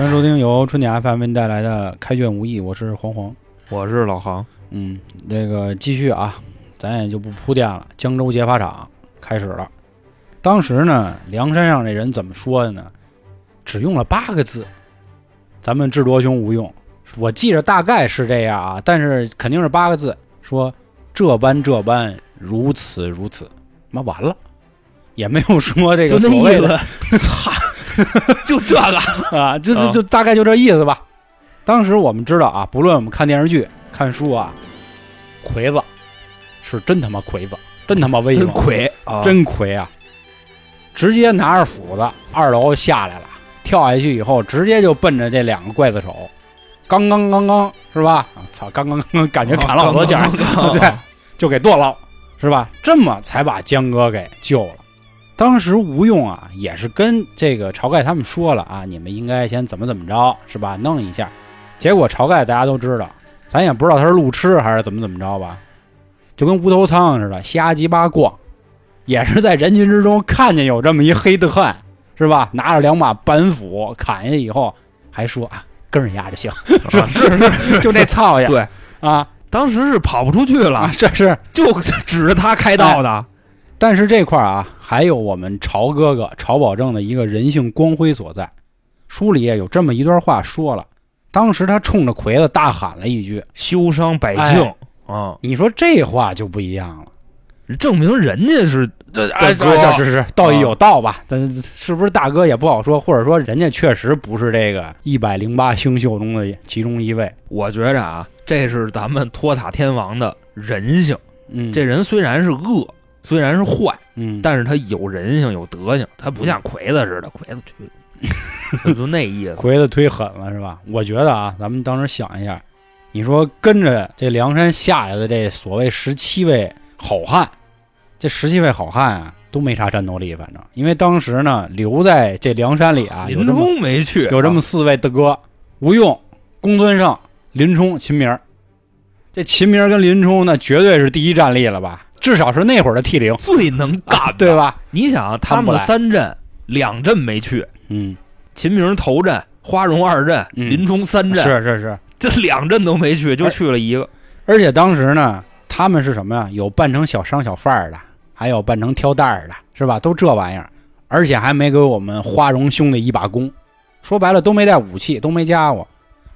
欢迎收听由春点 FM 为您带来的《开卷无益》，我是黄黄。我是老航，嗯，那个继续啊，咱也就不铺垫了。江州劫法场开始了。当时呢，梁山上这人怎么说的呢？只用了八个字。咱们智多兄无用，我记着大概是这样啊，但是肯定是八个字，说这般这般，如此如此，妈完了，也没有说这个所谓的 操，就这个，啊，就就啊就大概就这意思吧。当时我们知道啊，不论我们看电视剧、看书啊，魁子是真他妈魁子，真他妈威真猛，魁啊，真魁啊！直接拿着斧子二楼下来了，跳下去以后，直接就奔着这两个刽子手，刚刚刚刚是吧？啊操，刚刚刚刚感觉砍了好多剑 对，就给剁了，是吧？这么才把江哥给救了。当时吴用啊，也是跟这个晁盖他们说了啊，你们应该先怎么怎么着，是吧？弄一下。结果晁盖大家都知道，咱也不知道他是路痴还是怎么怎么着吧，就跟无头苍蝇似的瞎鸡巴逛，也是在人群之中看见有这么一黑的汉，是吧？拿着两把板斧砍下去以后，还说啊，跟着压就行，是是是，就那操呀，对。啊。当时是跑不出去啊了，，这是。就指着他开道的，但是这块儿啊，还有我们朝哥哥朝保正的一个人性光辉所在。书里也有这么一段话说了，当时他冲着魁子大喊了一句修伤百哎姓啊，：“你说这话就不一样了。证明人家是这大哥这是是道义有道吧？但是不是大哥也不好说，或者说人家确实不是这个一百零八星宿中的其中一位。我觉着啊，这是咱们托塔天王的人性。嗯，这人虽然是恶，虽然是坏，嗯，但是他有人性，有德行，他不像魁子似的，魁子去，就那意思。魁子忒狠了是吧？我觉得啊，咱们当时想一下，你说跟着这梁山下来的这所谓十七位好汉，这十七位好汉啊都没啥战斗力，反正因为当时呢留在这梁山里啊，有林冲没去，有这么四位大哥：吴用、公孙胜、林冲、秦明。这秦明跟林冲那绝对是第一战力了吧？至少是那会儿的 T 零，最能干的，对吧？你想，他们三阵，两阵没去，嗯，秦明头阵，花荣二阵，嗯林冲三阵，是是是。这两阵都没去，就去了一个。而且当时呢，他们是什么呀？有扮成小商小贩儿的，还有扮成挑担儿的，是吧？都这玩意儿，而且还没给我们花荣兄弟一把弓。说白了，都没带武器，都没家伙。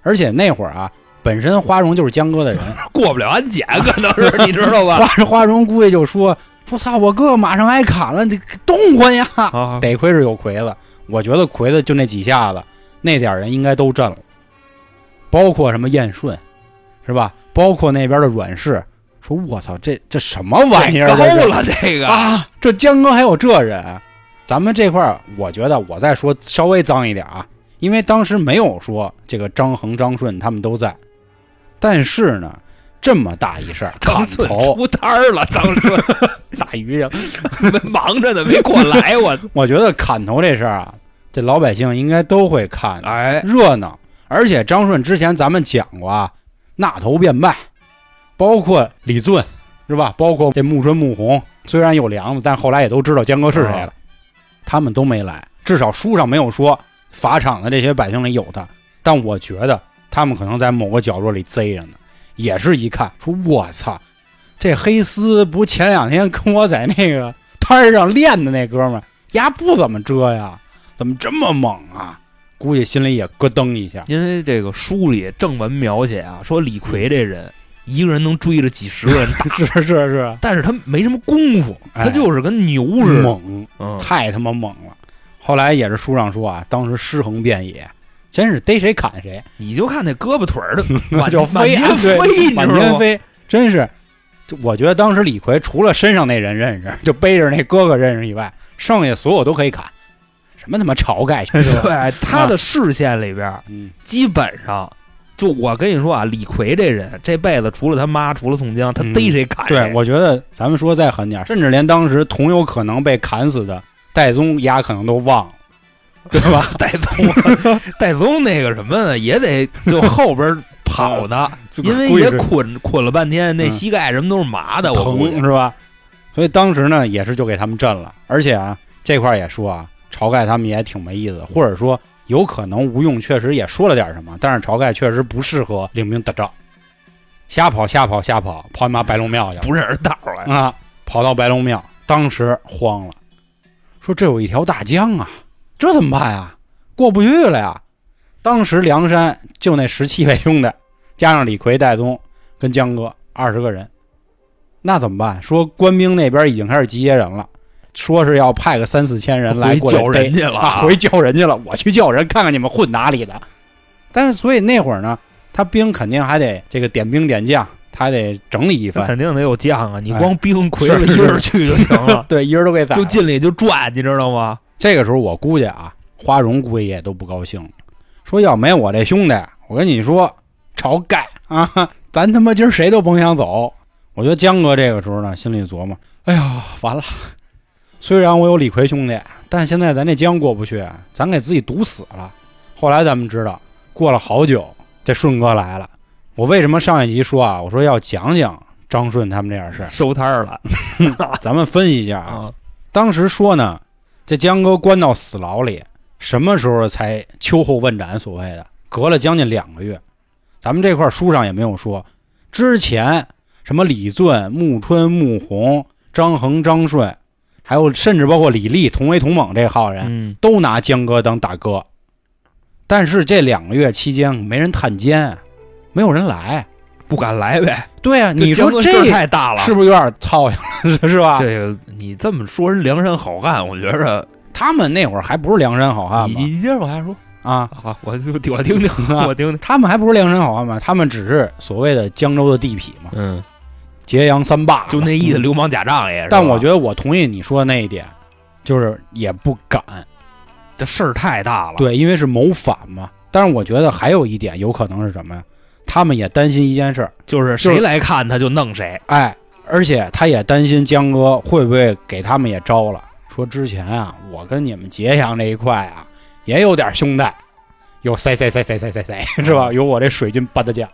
而且那会儿啊，本身花荣就是江哥的人，过不了安检，可能是 你知道吧？花花荣估计就说我操，我哥马上挨砍了，你动换呀！啊，得亏是有魁子，我觉得魁子就那几下子，那点人应该都震了，包括什么燕顺，是吧？包括那边的阮氏，说我操，这这什么玩意儿？高了这个，啊！这江哥还有这人，咱们这块儿，我觉得我再说稍微脏一点啊，因为当时没有说这个张衡、张顺他们都在，但是呢，这么大一事儿，砍头出摊儿了，张顺 打鱼去。忙着呢，没过来，我我觉得砍头这事儿啊，这老百姓应该都会看哎，热闹。而且张顺之前咱们讲过啊，纳头便拜，包括李俊是吧？包括这穆春、穆弘，虽然有梁子，但后来也都知道江哥是谁了，他们都没来。至少书上没有说法场的这些百姓里有他，但我觉得他们可能在某个角落里贼着呢。也是一看说，我操，这黑丝不前两天跟我在那个摊儿上练的那哥们儿，丫不怎么遮呀，怎么这么猛啊？估计心里也咯噔一下。因为这个书里正文描写啊，说李逵这人一个人能追着几十个人打，是是是，但是他没什么功夫，哎他就是跟牛似的，猛，嗯，太他妈猛了。后来也是书上说啊，当时尸横遍野，真是逮谁砍谁，你就看那胳膊腿儿的 满就满天飞满？天飞，真是。就我觉得当时李逵除了身上那人认识，就背着那哥哥认识以外，剩下所有都可以砍。什么他妈晁盖？对，他的视线里边，嗯，基本上就我跟你说啊，李逵这人这辈子除了他妈，除了宋江，他嗯逮谁砍谁。对，我觉得咱们说再狠点儿，甚至连当时同有可能被砍死的戴宗丫可能都忘了，对吧？戴宗，戴宗那个什么呢，也得就后边跑的，因为也捆捆了半天，那嗯膝盖什么都是麻的，疼是吧？所以当时呢，也是就给他们震了。而且啊，这块儿也说啊，晁盖他们也挺没意思，或者说有可能吴用确实也说了点什么，但是晁盖确实不适合领兵打仗，瞎跑瞎跑瞎跑，跑你妈白龙庙去，不认识道了啊！跑到白龙庙，当时慌了，说这有一条大江啊，这怎么办呀？过不去了呀！当时梁山就那十七位兄弟，加上李逵、戴宗跟江哥二十个人，那怎么办？说官兵那边已经开始集结人了，说是要派个三四千人来过来叫人去了，啊，回叫人去了。我去叫人，看看你们混哪里的。但是所以那会儿呢，他兵肯定还得这个点兵点将。他得整理一番，肯定得有将啊！你光兵魁了一人去就行了，对，一人都给宰，就进里就转，你知道吗？这个时候我估计啊，花荣估计也都不高兴，说要没我这兄弟，我跟你说，晁盖啊，咱他妈今儿谁都甭想走。我觉得江哥这个时候呢，心里琢磨，哎呀，完了，虽然我有李逵兄弟，但现在咱这江过不去，咱给自己堵死了。后来咱们知道，过了好久，这顺哥来了。我为什么上一集说啊？我说要讲讲张顺他们这点事儿，收摊儿了。咱们分析一下啊。当时说呢，这江哥关到死牢里，什么时候才秋后问斩？所谓的隔了将近两个月。咱们这块书上也没有说，之前什么李俊、穆春、穆弘、张衡、张顺，还有甚至包括李立、同为同猛这号人都拿江哥当大哥。但是这两个月期间没人探监。没有人来，不敢来呗。对啊，你说这太大了，是不是有点操心了？是吧？这个你这么说，人梁山好汉，我觉着他们那会儿还不是梁山好汉吗？你接着往下说啊！好，我就我听听，我听听。他们还不是梁山好汉吗？他们只是所谓的江州的地痞嘛。嗯，揭阳三霸，就那意思，流氓假仗义。但我觉得我同意你说的那一点，就是也不敢，这事儿太大了。对，因为是谋反嘛。但是我觉得还有一点，有可能是什么呀？他们也担心一件事，就是谁来看他就弄谁。哎，而且他也担心江哥会不会给他们也招了。说之前啊，我跟你们揭阳这一块啊，也有点兄弟，有塞塞塞塞塞塞塞，是吧？有我这水军八大将，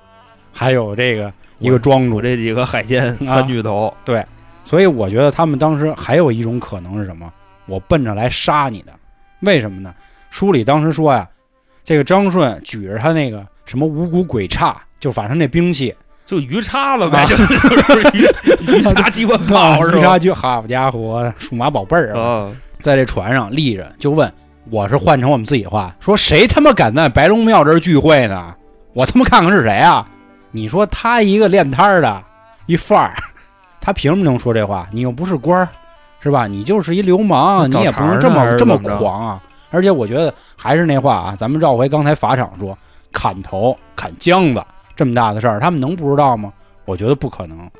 还有这个一个庄主，这几个海鲜三巨头。对，所以我觉得他们当时还有一种可能是什么？我奔着来杀你的。为什么呢？书里当时说呀，这个张顺举着他那个。什么五谷鬼叉，就反正那兵器就鱼叉了呗，就是鱼 鱼叉机关炮 是吧？鱼叉就好家伙，数码宝贝儿啊，在这船上立着，就问我是换成我们自己话，说谁他妈敢在白龙庙这儿聚会呢？我他妈看看是谁啊？你说他一个练摊的一范儿，他凭什么能说这话？你又不是官儿，是吧？你就是一流氓，你也不能这么这么狂啊！而且我觉得还是那话啊，咱们绕回刚才法场说。砍头、砍姜子这么大的事儿，他们能不知道吗？我觉得不可能。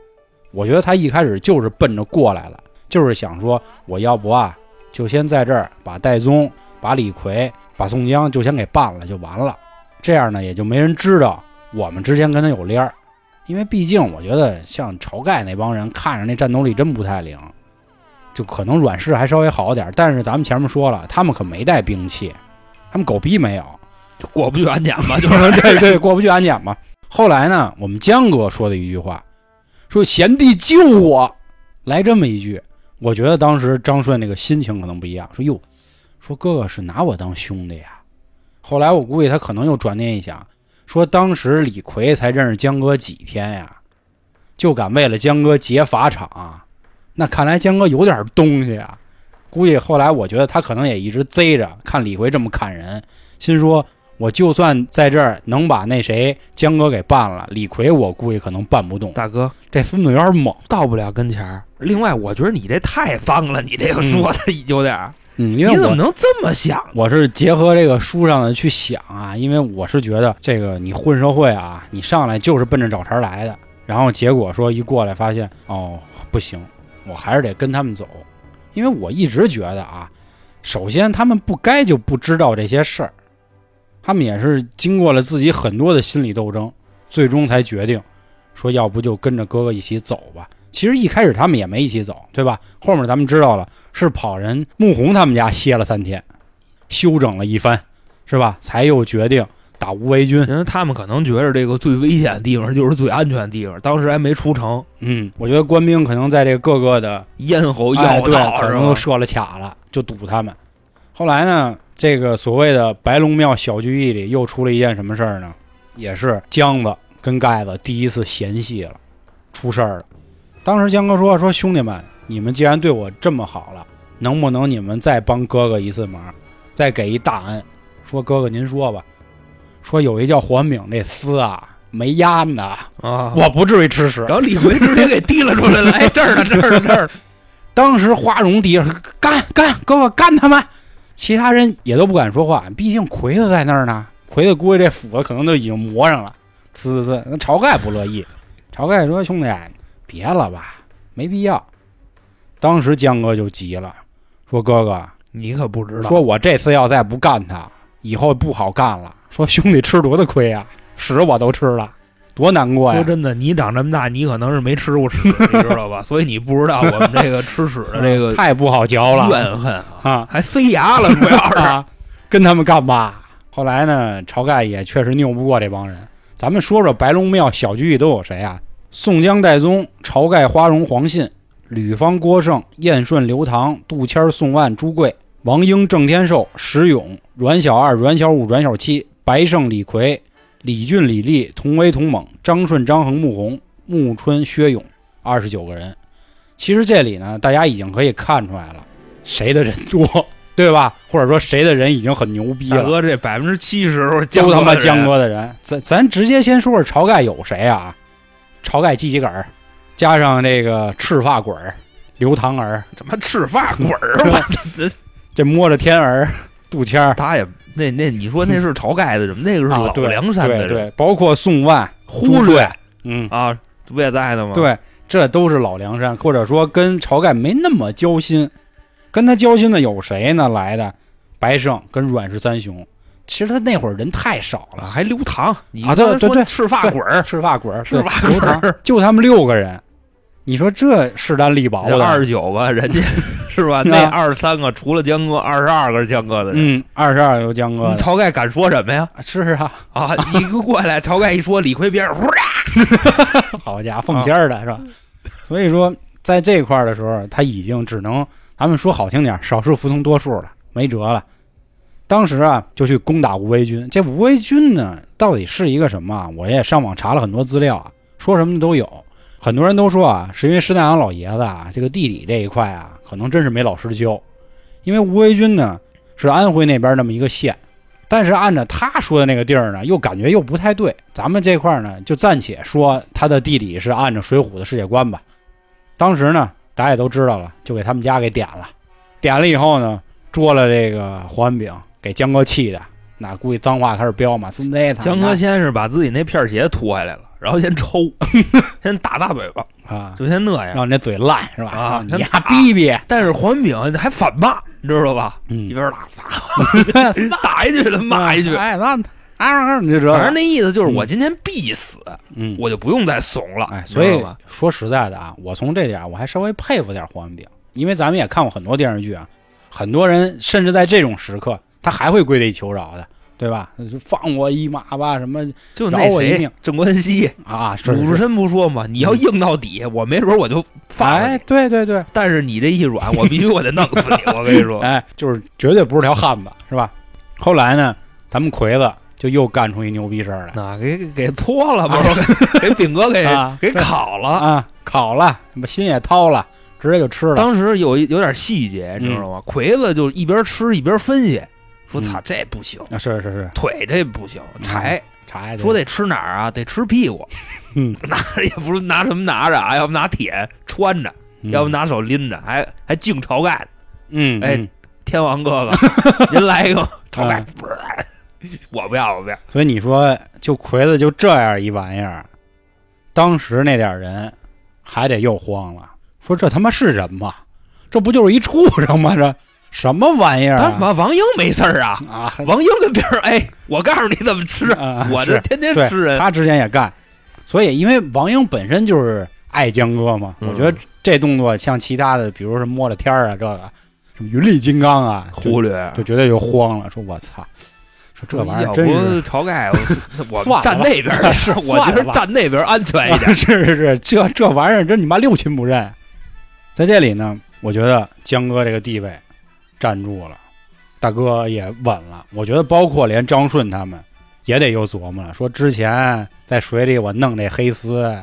我觉得他一开始就是奔着过来了，就是想说，我要不啊，就先在这儿把戴宗、把李逵、把宋江就先给办了，就完了。这样呢，也就没人知道我们之前跟他有联儿。因为毕竟，我觉得像晁盖那帮人，看着那战斗力真不太灵，就可能软式还稍微好点。但是咱们前面说了，他们可没带兵器，他们狗逼没有。过不去安检嘛，就是对对，过不去安检嘛。后来呢，我们江哥说的一句话，说贤弟救我，来这么一句，我觉得当时张顺那个心情可能不一样，说哟，说哥哥是拿我当兄弟呀。后来我估计他可能又转念一想，说当时李逵才认识江哥几天呀，就敢为了江哥劫法场，那看来江哥有点东西啊。估计后来我觉得他可能也一直贼着，看李逵这么砍人，心说。我就算在这儿能把那谁江哥给办了，李逵我估计可能办不动。大哥，这孙子有点猛，到不了跟前儿。另外，我觉得你这太方了，你这个说的有点儿。嗯，你怎么能这么想？我是结合这个书上的去想啊，因为我是觉得这个你混社会啊，你上来就是奔着找茬来的，然后结果说一过来发现哦不行，我还是得跟他们走，因为我一直觉得啊，首先他们不该就不知道这些事儿。他们也是经过了自己很多的心理斗争，最终才决定说，要不就跟着哥哥一起走吧。其实一开始他们也没一起走，对吧？后面咱们知道了，是跑人穆弘他们家歇了三天，休整了一番，是吧？才又决定打无为军。因为他们可能觉得这个最危险的地方就是最安全的地方，当时还没出城。嗯，我觉得官兵可能在这各个的咽喉、要道可能都设了卡了，就堵他们。后来呢？这个所谓的白龙庙小聚义里又出了一件什么事儿呢？也是姜子跟盖子第一次嫌隙了，出事儿了。当时姜哥说：“说兄弟们，你们既然对我这么好了，能不能你们再帮哥哥一次忙，再给一大恩？说哥哥您说吧。说有一叫黄炳那厮啊，没烟的啊，我不至于吃屎。然后李逵直接给提了出来了，哎，这儿呢，这儿呢，这儿。当时花荣第一干干哥哥干他们，其他人也都不敢说话，毕竟魁子在那儿呢。魁子估计这斧子可能都已经磨上了，呲呲呲。那晁盖不乐意，晁盖说：“兄弟，别了吧，没必要。”当时江哥就急了，说：“哥哥，你可不知道，说我这次要再不干他，以后不好干了。说兄弟吃多大亏啊，屎我都吃了。”多难过呀！说真的，你长这么大，你可能是没吃过屎，你知道吧？所以你不知道我们这个吃屎的这个 太不好嚼了，怨恨啊，还塞牙了，主要是跟他们干吧。后来呢，晁盖也确实拗不过这帮人。咱们说说白龙庙小聚义都有谁啊？宋江、戴宗、晁盖、花荣、黄信、吕方、郭盛、燕顺、刘唐、杜迁、宋万、朱贵、王英、郑天寿、石勇、阮小二、阮小五、阮小七、白胜、李逵。李俊、李立、童威、童猛、张顺、张衡、穆弘、穆春、薛勇，二十九个人。其实这里呢，大家已经可以看出来了，谁的人多，对吧？或者说谁的人已经很牛逼了。大哥，这百分之七十都是都他妈江哥的人。咱咱直接先说说晁盖有谁啊？晁盖鸡几杆儿，加上这个赤发鬼儿刘唐儿，什么赤发鬼儿？这摸着天儿杜迁儿，他也。那那你说那是 晁盖的什么？那个是老梁山的人，对，包括宋万、忽略，嗯啊，不也在的吗？对，这都是老梁山，或者说跟晁盖没那么交心，跟他交心的有谁呢？来的白胜跟阮氏三雄，其实他那会儿人太少了，还刘唐，啊，对对对，赤发鬼儿，赤发鬼儿，赤发鬼儿，就他们六个人。你说这势单力薄的二十九个，人家是吧？那二十三个除了江哥，二十二个是江哥的人。嗯，二十二有江哥。晁盖敢说什么呀？是啊啊！一个过来，晁盖一说，李逵边上，好家伙，凤仙儿的是吧？所以说，在这块儿的时候，他已经只能咱们说好听点，少数服从多数了，没辙了。当时啊，就去攻打吴威军。这吴威军呢，到底是一个什么？我也上网查了很多资料啊，说什么的都有。很多人都说啊，是因为施大洋老爷子啊，这个地理这一块啊，可能真是没老师教。因为吴为军呢是安徽那边那么一个县，但是按照他说的那个地儿呢，又感觉又不太对。咱们这块呢，就暂且说他的地理是按照《水浒》的世界观吧。当时呢，大家也都知道了，就给他们家给点了。点了以后呢，捉了这个黄文炳，给江哥气的，那估计脏话开始飙嘛。孙子，江哥先是把自己那片鞋脱下来了。然后先抽，先打大嘴巴啊，就先那样，让你那嘴烂是吧？啊，你还逼逼。但是黄炳还反骂，你知道吧？一边打，打一句他骂一句，哎，那啊，你就知道，反正那意思就是我今天必死，嗯，我就不用再怂了。哎，所以说实在的啊，我从这点我还稍微佩服点黄文炳，因为咱们也看过很多电视剧啊，很多人甚至在这种时刻，他还会跪地求饶的。对吧？放我一马吧，什么就那谁郑关西啊，鲁智深不说嘛，你要硬到底，我没准我就放。哎，对对对，但是你这一软，我必须我得弄死你。我跟你说，哎，就是绝对不是条汉子，是吧？后来呢，咱们魁子就又干出一牛逼事儿来，那给给搓了，不是给饼哥给给烤了啊，烤了，把心也掏了，直接就吃了。当时有一有点细节，你知道吗？魁子就一边吃一边分析。说：“操，这不行啊！是是是，腿这不行，柴柴。说得吃哪儿啊？得吃屁股。嗯，拿也不是拿什么拿着啊，要不拿铁穿着，要不拿手拎着，还还敬晁盖。嗯，哎，天王哥哥，您来一个晁盖，不是，我不要，我不要。所以你说，就魁子就这样一玩意儿，当时那点人还得又慌了，说这他妈是人吗？这不就是一畜生吗？这。”什么玩意儿？王王英没事儿啊啊！王英跟别人哎，我告诉你怎么吃，我这天天吃人。他之前也干，所以因为王英本身就是爱江哥嘛，我觉得这动作像其他的，比如说摸着天儿啊，这个什么云里金刚啊，忽略就绝对就慌了，说我操，说这玩意儿真是晁盖，我 站那边是，我觉得站那边安全一点。是是是，这这玩意儿真你妈六亲不认。在这里呢，我觉得江哥这个地位。站住了，大哥也稳了。我觉得包括连张顺他们也得有琢磨了，说之前在水里我弄这黑丝。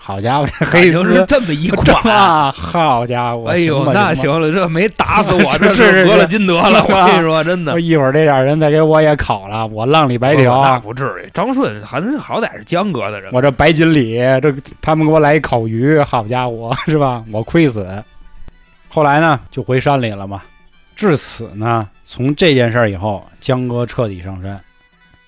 好家伙，这黑丝这么一挂啊！好家伙，哎呦，那行了，这没打死我，这是 得了金德了。我跟你说，真的，一会儿这点人再给我也烤了，我浪里白条。那不至于，张顺还好歹是江哥的人。我这白锦鲤，这他们给我来一烤鱼，好家伙，是吧？我亏死。后来呢，就回山里了嘛。至此呢，从这件事儿以后，江哥彻底上山，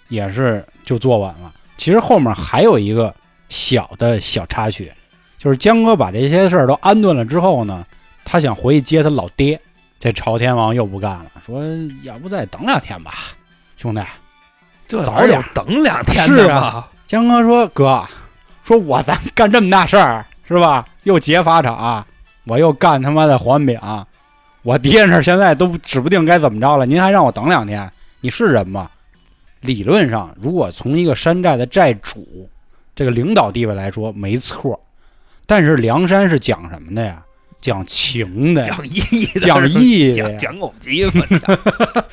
也是就坐稳了。其实后面还有一个。小的小插曲，就是江哥把这些事儿都安顿了之后呢，他想回去接他老爹。这朝天王又不干了，说要不再等两天吧，兄弟，这早点等两天是啊。江哥说：“哥，说我咱干这么大事儿是吧？又劫法场，我又干他妈的环饼，我爹那现在都指不定该怎么着了。您还让我等两天，你是人吗？理论上，如果从一个山寨的寨主。”这个领导地位来说没错，但是梁山是讲什么的呀？讲情的，讲义的，讲 义的，讲狗鸡嘛！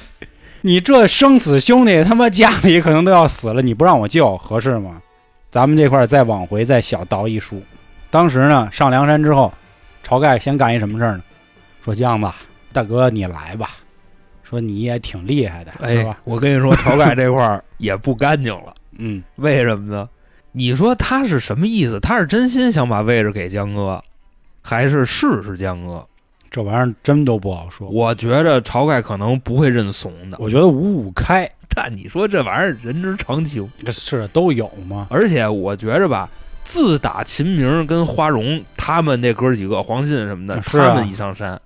你这生死兄弟，他妈家里可能都要死了，你不让我救合适吗？咱们这块再往回再小倒一书，当时呢上梁山之后，晁盖先干一什么事儿呢？说姜子大哥你来吧，说你也挺厉害的，是吧？我跟你说，晁盖这块儿也不干净了，嗯，为什么呢？你说他是什么意思？他是真心想把位置给江哥，还是试试江哥？这玩意儿真都不好说。我觉着晁盖可能不会认怂的。我觉得五五开，但你说这玩意儿人之常情，这是都有吗？而且我觉着吧，自打秦明跟花荣他们那哥几个黄信什么的，他们一上山，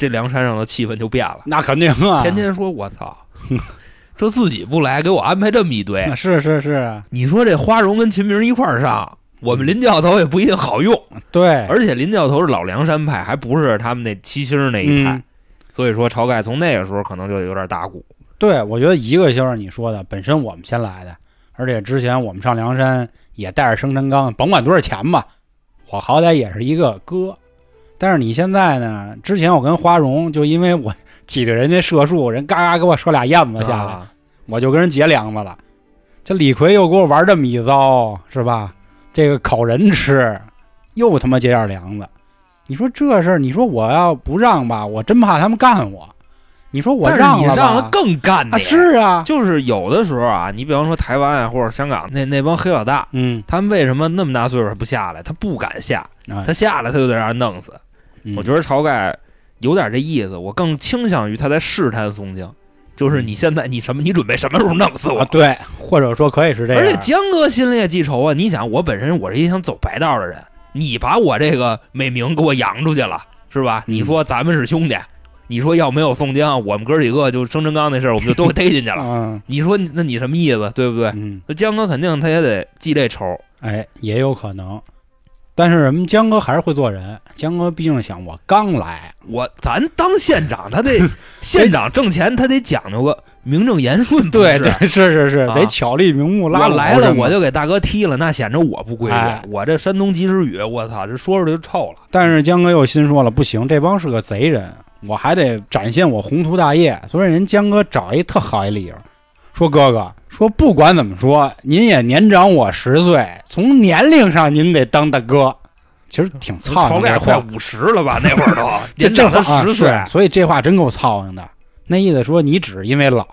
这梁山上的气氛就变了。那肯定啊，天天说我操。说自己不来，给我安排这么一堆，是是是。你说这花荣跟秦明一块儿上，我们林教头也不一定好用。对，而且林教头是老梁山派，还不是他们那七星那一派，所以说晁盖从那个时候可能就有点打鼓。对，我觉得一个就是你说的，本身我们先来的，而且之前我们上梁山也带着生辰纲，甭管多少钱吧，我好歹也是一个哥。但是你现在呢？之前我跟花荣就因为我挤着人家射术，人嘎嘎给我射俩燕子下来，我就跟人结梁子了。这李逵又给我玩这么一遭，是吧？这个烤人吃，又他妈结点梁子。你说这事儿，你说我要不让吧，我真怕他们干我。你说我让了吧，更干啊！是啊，就是有的时候啊，你比方说台湾啊或者香港那那帮黑老大，嗯，他们为什么那么大岁数不下来？他不敢下，他下来他就得让人弄死。我觉得晁盖有点这意思，我更倾向于他在试探宋江，就是你现在你什么，你准备什么时候弄死我？对，或者说可以是这样。而且江哥心里也记仇啊！你想，我本身我是一想走白道的人，你把我这个美名给我扬出去了，是吧？你说咱们是兄弟，你说要没有宋江，我们哥几个就生辰纲那事儿，我们就都给逮进去了。你说那你什么意思？对不对？那江哥肯定他也得记这仇。哎，也有可能。但是人们江哥还是会做人，江哥毕竟想，我刚来，我咱当县长，他得 县长挣钱，他得讲究个名正言顺，对对是是是，得巧立名目拉来了，我就给大哥踢了，那显着我不规矩。我这山东及时雨，我操，这说出来就臭了。但是江哥又心说了，不行，这帮是个贼人，我还得展现我宏图大业，所以人江哥找一特好一理由。说哥哥，说不管怎么说，您也年长我十岁，从年龄上您得当大哥。其实挺操心的，快五十了吧？那会儿都这正好十岁，所以这话真够操心的。那意思说你只因为老。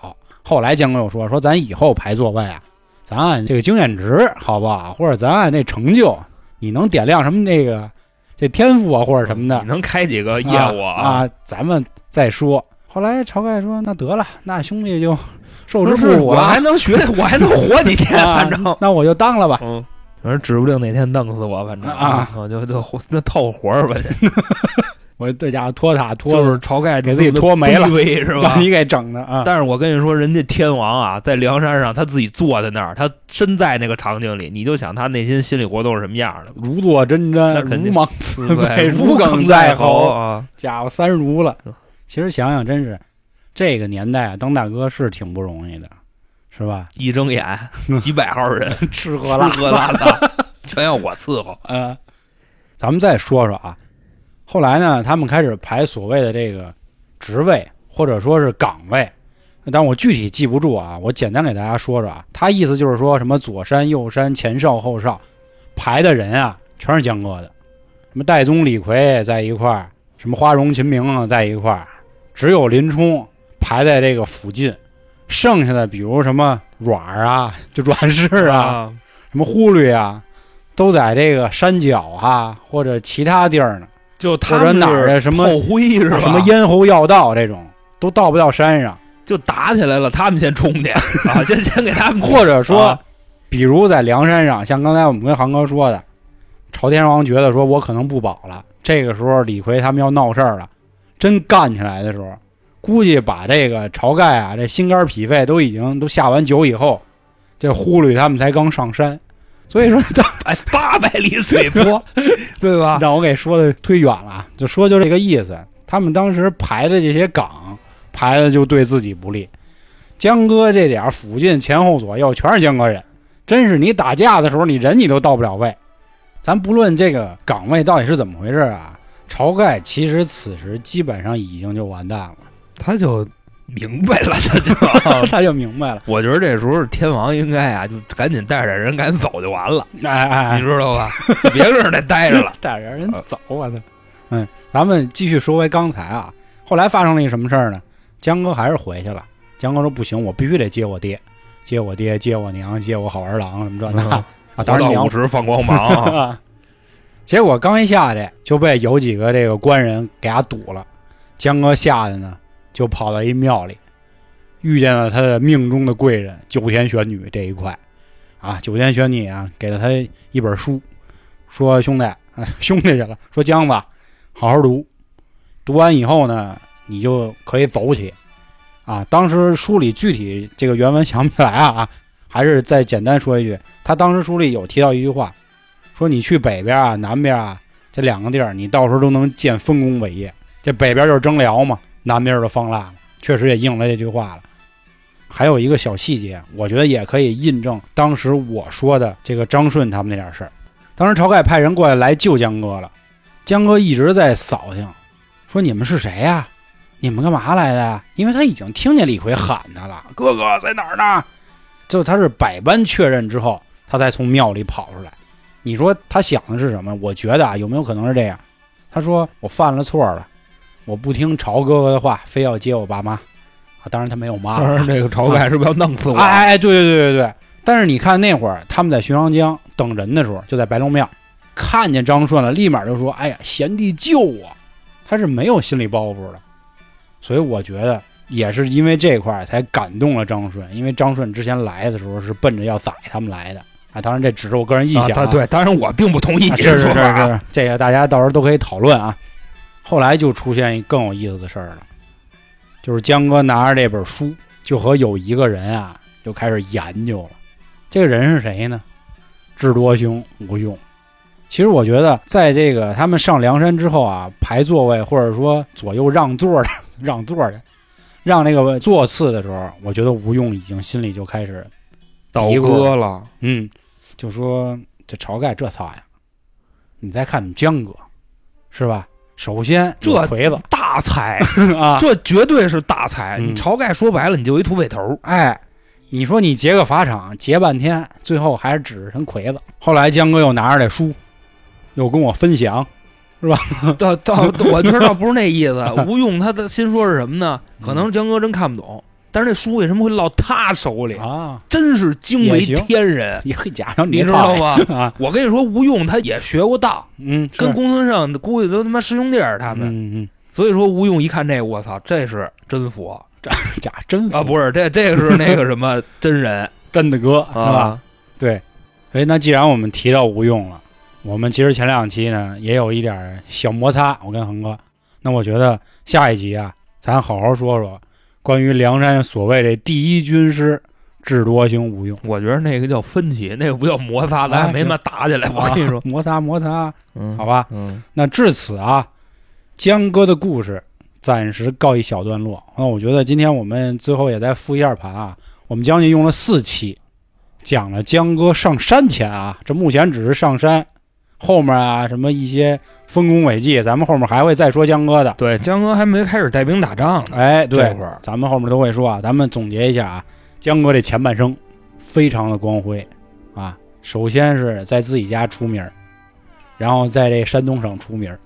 后来江哥又说说咱以后排座位啊，咱按这个经验值好不好？或者咱按那成就，你能点亮什么那个这天赋啊，或者什么的，你能开几个业务啊？咱们再说。后来晁盖说那得了，那兄弟就。受之父母，我还能学，我还能活几天，反正那我就当了吧。嗯，反正指不定哪天弄死我，反正啊，我就就那凑合活儿吧。我这家伙拖塔拖，就是晁盖给自己拖没了，是吧？你给整的啊！但是我跟你说，人家天王啊，在梁山上，他自己坐在那儿，他身在那个场景里，你就想他内心心理活动是什么样的？如坐针毡，如芒刺背，如鲠在喉啊！家伙三如了。其实想想，真是。这个年代当大哥是挺不容易的，是吧？一睁眼几百号人 吃喝拉撒全要我伺候。嗯，咱们再说说啊，后来呢，他们开始排所谓的这个职位或者说是岗位，但我具体记不住啊，我简单给大家说说啊。他意思就是说什么左山右山前哨后哨排的人啊，全是江哥的，什么戴宗李逵在一块儿，什么花荣秦明啊在一块儿，只有林冲排在这个附近，剩下的比如什么阮儿啊，就阮氏啊，什么忽略啊，都在这个山脚啊或者其他地儿呢。就他或者哪儿的什么炮灰是吧？什么咽喉要道这种都到不到山上，就打起来了，他们先冲去 啊，先先给他们，或者说，啊比如在梁山上，像刚才我们跟航哥说的，朝天王觉得说我可能不保了，这个时候李逵他们要闹事儿了，真干起来的时候，估计把这个晁盖啊这心肝脾肺都已经都下完酒以后，这呼律他们才刚上山，所以说 哎，八百里水泊，对吧？让我给说的忒远了，就说就这个意思。他们当时排的这些岗，排的就对自己不利。江哥这点儿附近前后左右全是江哥人，真是你打架的时候，你人你都到不了位。咱不论这个岗位到底是怎么回事啊，晁盖其实此时基本上已经就完蛋了，他就明白了，他就，他就明白了。我觉得这时候天王应该啊，就赶紧带着人赶紧走就完了，哎哎哎，你知道吧？别搁这儿待着了。带着人走，我操！嗯，咱们继续说回刚才啊，后来发生了一什么事儿呢？江哥还是回去了。江哥说不行，我必须得接我爹，接我爹，接我娘，接我好儿郎什么这那嗯啊。当然娘五十放光芒啊，啊。结果刚一下去就被有几个这个官人给他堵了。江哥吓得呢，就跑到一庙里，遇见了他的命中的贵人九天玄女这一块。啊，九天玄女啊，给了他一本书，说兄弟，兄弟去了，说江子，好好读，读完以后呢，你就可以走起。啊，当时书里具体这个原文想不起来啊，还是再简单说一句，他当时书里有提到一句话，说你去北边啊、南边啊这两个地儿，你到时候都能建丰功伟业。这北边就是征辽嘛，南边就是方腊，确实也应了这句话了。还有一个小细节，我觉得也可以印证当时我说的这个张顺他们那点事儿。当时晁盖派人过来来救江哥了，江哥一直在扫听，说你们是谁呀、你们干嘛来的呀？因为他已经听见李逵喊他了，哥哥在哪儿呢？就他是百般确认之后，他才从庙里跑出来。你说他想的是什么？我觉得啊，有没有可能是这样？他说我犯了错了，我不听晁哥哥的话，非要接我爸妈。啊，当然他没有妈。当然这个晁盖是不是要弄死我？哎哎哎，对对对对对。但是你看那会儿他们在浔阳江等人的时候，就在白龙庙看见张顺了，立马就说：“哎呀，贤弟救我！”他是没有心理包袱的，所以我觉得也是因为这块儿才感动了张顺，因为张顺之前来的时候是奔着要宰他们来的啊。当然这只是我个人臆想、啊，对，当然我并不同意啊，你是是是的说法啊。是，这个大家到时候都可以讨论啊。后来就出现一更有意思的事儿了，就是江哥拿着这本书，就和有一个人啊就开始研究了。这个人是谁呢？智多星吴用。其实我觉得，在这个他们上梁山之后啊，排座位或者说左右让座的 让座的，让那个座次的时候，我觉得吴用已经心里就开始倒嘀咕戈了，嗯，就说这晁盖这操呀，你再看你江哥，是吧？首先这有魁子大才，啊，这绝对是大才。嗯你晁盖说白了，你就一土匪头。哎，你说你劫个法场，劫半天，最后还是指成魁子。后来江哥又拿着这书，又跟我分享，是吧倒倒，我觉得倒不是那意思。吴用他的心说是什么呢？可能江哥真看不懂，但是那书为什么会落他手里？啊，真是惊为天人，也会 假上你知道吗？啊，我跟你说，吴用他也学过道，嗯，跟公孙胜估计都他妈师兄弟儿他们。嗯嗯所以说，吴用一看这，我操，这是真佛这，假真佛啊！不是，这这个是那个什么真人真的哥是吧？啊？对，所以那既然我们提到吴用了，我们其实前两期呢也有一点小摩擦，我跟恒哥。那我觉得下一集啊，咱好好说说关于梁山所谓这第一军师智多星吴用。我觉得那个叫分歧，那个不叫摩擦，咱没他妈打起来。我跟你说，摩擦摩擦，嗯好吧。嗯，那至此啊，江哥的故事暂时告一小段落。那我觉得今天我们最后也再复一下盘啊，我们将近用了四期，讲了江哥上山前啊，这目前只是上山后面啊什么一些丰功伟绩，咱们后面还会再说江哥的。对，江哥还没开始带兵打仗呢。哎，对这块儿，咱们后面都会说啊。咱们总结一下啊，江哥这前半生非常的光辉啊。首先是在自己家出名，然后在这山东省出名，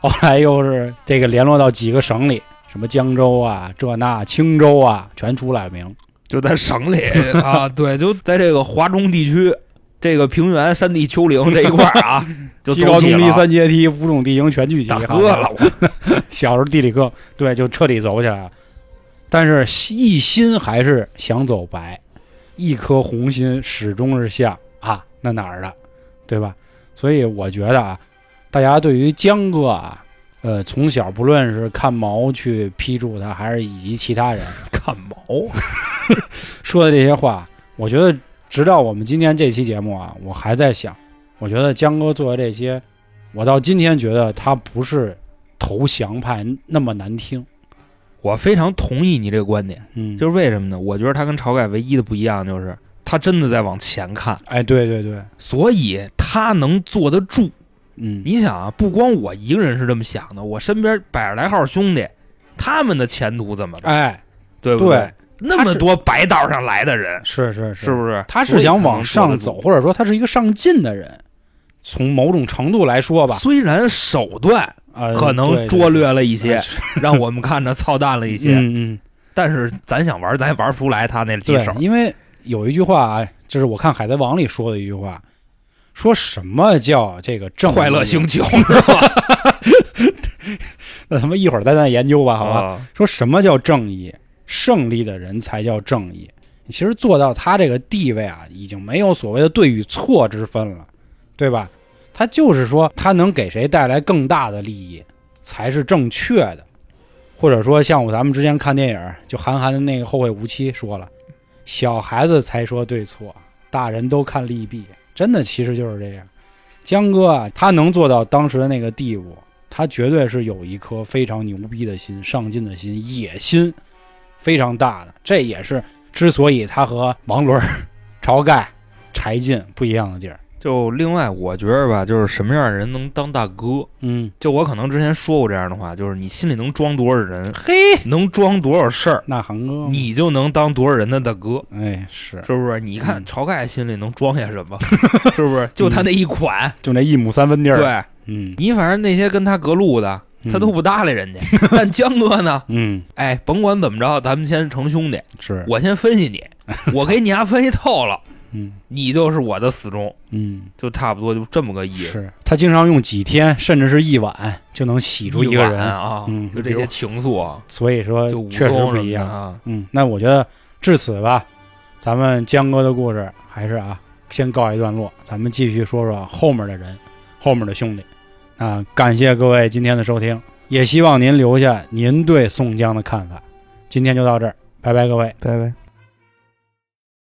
后来又是这个联络到几个省里，什么江州啊、这那、青州啊，全出了名。就在省里啊，对，就在这个华中地区，这个平原、山地、丘陵 这一块儿啊，就西高东低。三阶梯，五种地形全聚集。大哥了，我 小时候地理课，对，就彻底走起来了。但是一心还是想走白，一颗红心始终是向啊那哪儿的，对吧？所以我觉得啊，大家对于江哥啊，呃，从小不论是看毛去批注他，还是以及其他人看毛，说的这些话，我觉得直到我们今天这期节目啊，我还在想，我觉得江哥做的这些，我到今天觉得他不是投降派那么难听，我非常同意你这个观点，嗯，就是为什么呢？我觉得他跟晁盖唯一的不一样就是他真的在往前看，哎，对对对，所以他能坐得住。嗯，你想啊，不光我一个人是这么想的，我身边百十来号兄弟，他们的前途怎么办？哎，对不对，那么多白道上来的人，是是是不是？他是想往上走，或者说他是一个上进的人，从某种程度来说吧，虽然手段呃，可能拙劣了一些，，对让我们看着操蛋了一些，嗯嗯，但是咱想玩，咱也玩不出来他那几对手，。因为有一句话啊，这是我看《海贼王》里说的一句话，说什么叫这个正快乐星球 是吧？那他妈一会儿咱再研究吧，好吧？啊说什么叫正义？胜利的人才叫正义。其实做到他这个地位啊，已经没有所谓的对与错之分了，对吧？他就是说，他能给谁带来更大的利益，才是正确的。或者说，像我咱们之前看电影，就韩寒的那个《后会无期》说了，小孩子才说对错，大人都看利弊。真的，其实就是这样。江哥啊，他能做到当时的那个地步，他绝对是有一颗非常牛逼的心、上进的心、野心非常大的。这也是之所以他和王伦、晁盖、柴进不一样的地儿。就另外，我觉得吧，就是什么样的人能当大哥？嗯，就我可能之前说过这样的话，就是你心里能装多少人，嘿，能装多少事儿，那航哥，你就能当多少人的大哥，哎是，是不是？你看嗯晁盖心里能装下什么？是不是？就他那一款，就那一亩三分地儿。，对嗯，你反正那些跟他隔路的，他都不搭理人家。但江哥呢？嗯哎，甭管怎么着，咱们先成兄弟，是，我先分析你，我给你丫分析透了，嗯你就是我的死忠，嗯就差不多就这么个意思。是他经常用几天甚至是一晚就能洗出一个晚人，啊，嗯就这些情愫啊，所以说确实不一样。啊。嗯，那我觉得至此吧，咱们江哥的故事还是啊，先告一段落，咱们继续说说后面的人，后面的兄弟。啊，感谢各位今天的收听，也希望您留下您对宋江的看法。今天就到这儿，拜拜，各位。拜拜。